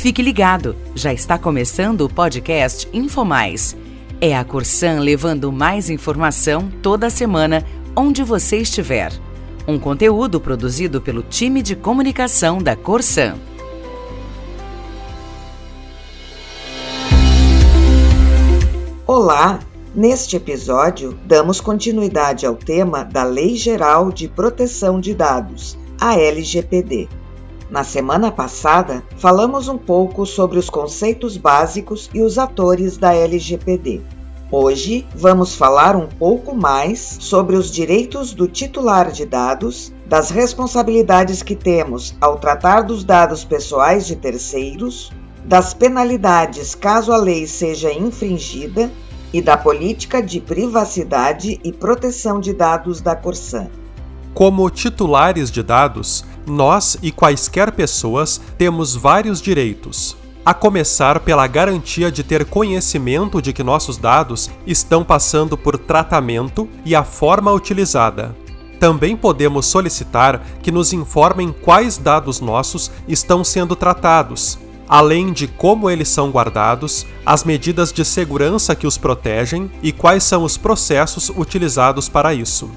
Fique ligado, já está começando o podcast InfoMais. É a Corsan levando mais informação toda semana, onde você estiver. Um conteúdo produzido pelo time de comunicação da Corsan. Olá! Neste episódio, damos continuidade ao tema da Lei Geral de Proteção de Dados, a LGPD. Na semana passada, falamos um pouco sobre os conceitos básicos e os atores da LGPD. Hoje, vamos falar um pouco mais sobre os direitos do titular de dados, das responsabilidades que temos ao tratar dos dados pessoais de terceiros, das penalidades caso a lei seja infringida e da política de privacidade e proteção de dados da Corsan. Como titulares de dados, nós e quaisquer pessoas temos vários direitos, a começar pela garantia de ter conhecimento de que nossos dados estão passando por tratamento e a forma utilizada. Também podemos solicitar que nos informem quais dados nossos estão sendo tratados, além de como eles são guardados, as medidas de segurança que os protegem e quais são os processos utilizados para isso.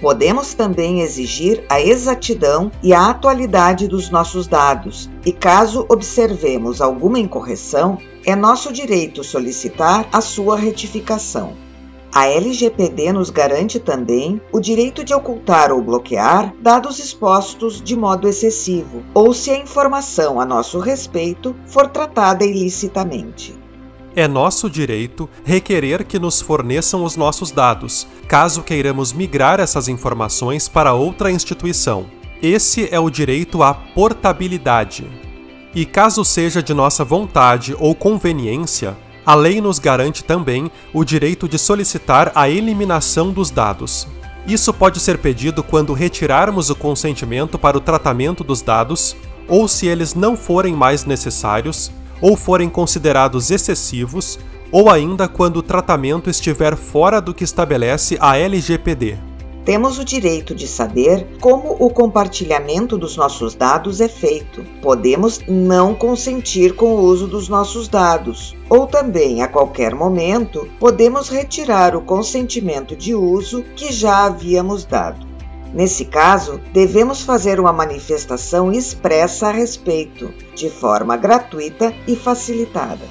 Podemos também exigir a exatidão e a atualidade dos nossos dados, e caso observemos alguma incorreção, é nosso direito solicitar a sua retificação. A LGPD nos garante também o direito de ocultar ou bloquear dados expostos de modo excessivo, ou se a informação a nosso respeito for tratada ilicitamente. É nosso direito requerer que nos forneçam os nossos dados, caso queiramos migrar essas informações para outra instituição. Esse é o direito à portabilidade. E caso seja de nossa vontade ou conveniência, a lei nos garante também o direito de solicitar a eliminação dos dados. Isso pode ser pedido quando retirarmos o consentimento para o tratamento dos dados, ou se eles não forem mais necessários, ou forem considerados excessivos, ou ainda quando o tratamento estiver fora do que estabelece a LGPD. Temos o direito de saber como o compartilhamento dos nossos dados é feito. Podemos não consentir com o uso dos nossos dados, ou também, a qualquer momento, podemos retirar o consentimento de uso que já havíamos dado. Nesse caso, devemos fazer uma manifestação expressa a respeito, de forma gratuita e facilitada.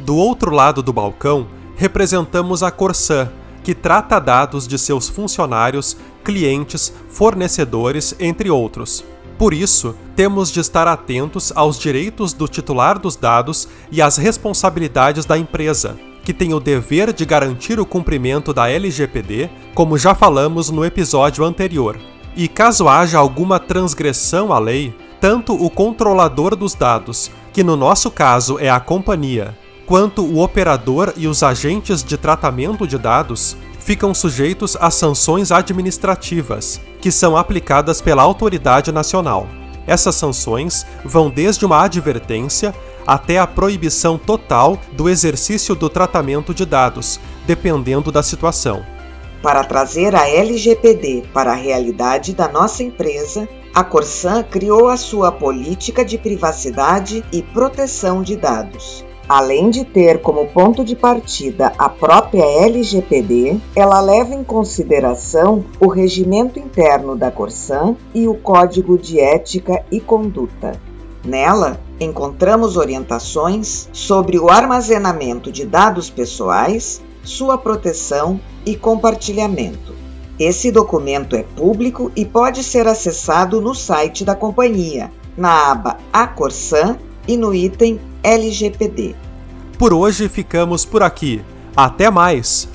Do outro lado do balcão, representamos a Corsã, que trata dados de seus funcionários, clientes, fornecedores, entre outros. Por isso, temos de estar atentos aos direitos do titular dos dados e às responsabilidades da empresa, que tem o dever de garantir o cumprimento da LGPD, como já falamos no episódio anterior. E caso haja alguma transgressão à lei, tanto o controlador dos dados, que no nosso caso é a companhia, quanto o operador e os agentes de tratamento de dados ficam sujeitos a sanções administrativas, que são aplicadas pela autoridade nacional. Essas sanções vão desde uma advertência até a proibição total do exercício do tratamento de dados, dependendo da situação. Para trazer a LGPD para a realidade da nossa empresa, a Corsan criou a sua política de privacidade e proteção de dados. Além de ter como ponto de partida a própria LGPD, ela leva em consideração o regimento interno da Corsan e o Código de Ética e Conduta. Nela, encontramos orientações sobre o armazenamento de dados pessoais, sua proteção e compartilhamento. Esse documento é público e pode ser acessado no site da companhia, na aba A Corsan e no item LGPD. Por hoje ficamos por aqui. Até mais!